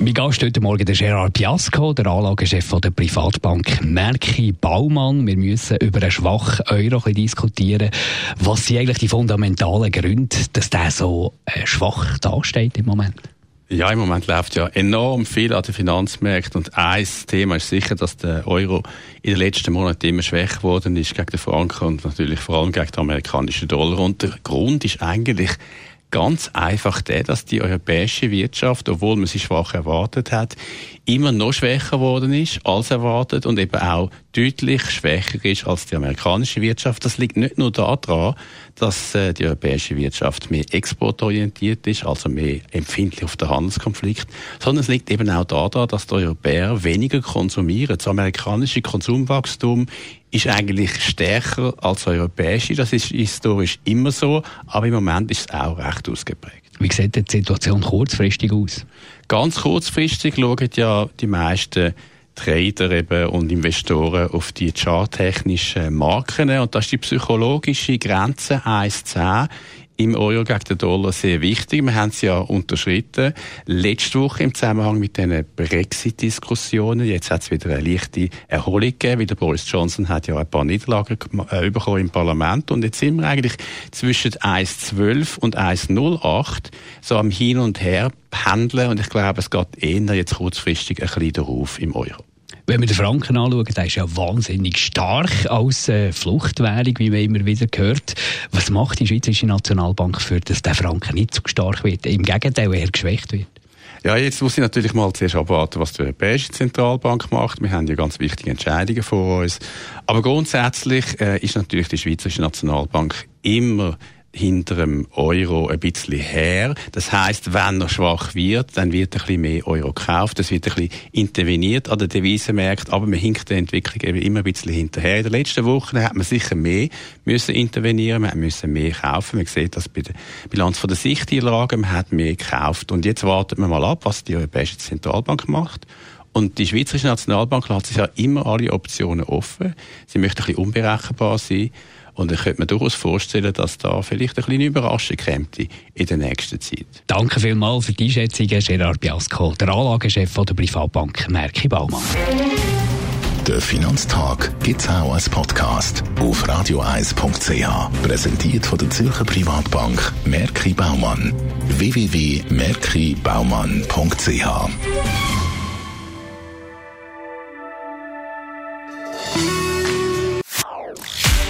mein Gast heute Morgen der Gerard Piasco, der Anlagechef der Privatbank Merki Baumann. Wir müssen über einen schwachen Euro diskutieren. Was sind eigentlich die fundamentalen Gründe, dass der so äh, schwach dasteht im Moment? Ja, im Moment läuft ja enorm viel an den Finanzmärkten und ein Thema ist sicher, dass der Euro in den letzten Monaten immer schwächer geworden ist gegen den Franken und natürlich vor allem gegen den amerikanischen Dollar. Und der Grund ist eigentlich ganz einfach der, dass die europäische Wirtschaft, obwohl man sie schwach erwartet hat, immer noch schwächer geworden ist als erwartet und eben auch deutlich schwächer ist als die amerikanische Wirtschaft. Das liegt nicht nur daran, dass äh, die europäische Wirtschaft mehr exportorientiert ist, also mehr empfindlich auf den Handelskonflikt, sondern es liegt eben auch daran, dass die Europäer weniger konsumieren. Das amerikanische Konsumwachstum ist eigentlich stärker als europäische. Das ist historisch immer so, aber im Moment ist es auch recht ausgeprägt. Wie sieht die Situation kurzfristig aus? Ganz kurzfristig schauen ja die meisten Trader eben und Investoren auf die charttechnischen Marken. Und das ist die psychologische Grenze 1,10 im Euro gegen den Dollar sehr wichtig. Wir haben es ja unterschritten. Letzte Woche im Zusammenhang mit den Brexit-Diskussionen. Jetzt hat es wieder eine leichte Erholung gegeben, weil der Boris Johnson hat ja ein paar Niederlagen äh, bekommen im Parlament. Und jetzt sind wir eigentlich zwischen 1,12 und 1,08 so am Hin und Her pendeln. Und ich glaube, es geht eher jetzt kurzfristig ein bisschen darauf im Euro. Wenn wir den Franken anschauen, der ist ja wahnsinnig stark als äh, Fluchtwährung, wie man immer wieder hört. Was macht die Schweizerische Nationalbank für, dass der Franken nicht so stark wird? Im Gegenteil, eher geschwächt wird? Ja, jetzt muss ich natürlich mal zuerst abwarten, was die Europäische Zentralbank macht. Wir haben ja ganz wichtige Entscheidungen vor uns. Aber grundsätzlich äh, ist natürlich die Schweizerische Nationalbank immer hinter dem Euro ein bisschen her. Das heißt, wenn er schwach wird, dann wird ein bisschen mehr Euro gekauft, es wird ein bisschen interveniert an den Devisenmärkten, aber man hinkt der Entwicklung eben immer ein bisschen hinterher. In den letzten Wochen hat man sicher mehr müssen intervenieren, man müssen mehr kaufen. Man sieht das bei der Bilanz von der Sichteinlage, man hat mehr gekauft. Und jetzt wartet man mal ab, was die Europäische Zentralbank macht. Und die Schweizerische Nationalbank lässt sich ja immer alle Optionen offen. Sie möchte ein bisschen unberechenbar sein. Und ich könnte mir durchaus vorstellen, dass da vielleicht eine kleine Überraschung kommt in der nächsten Zeit. Danke vielmals für die Einschätzung, Gerard Biasco, der Anlagechef der Privatbank Merki Baumann. Der Finanztag gibt es auch als Podcast auf radioeis.ch. Präsentiert von der Zürcher Privatbank Merki Baumann. www.merkibaumann.ch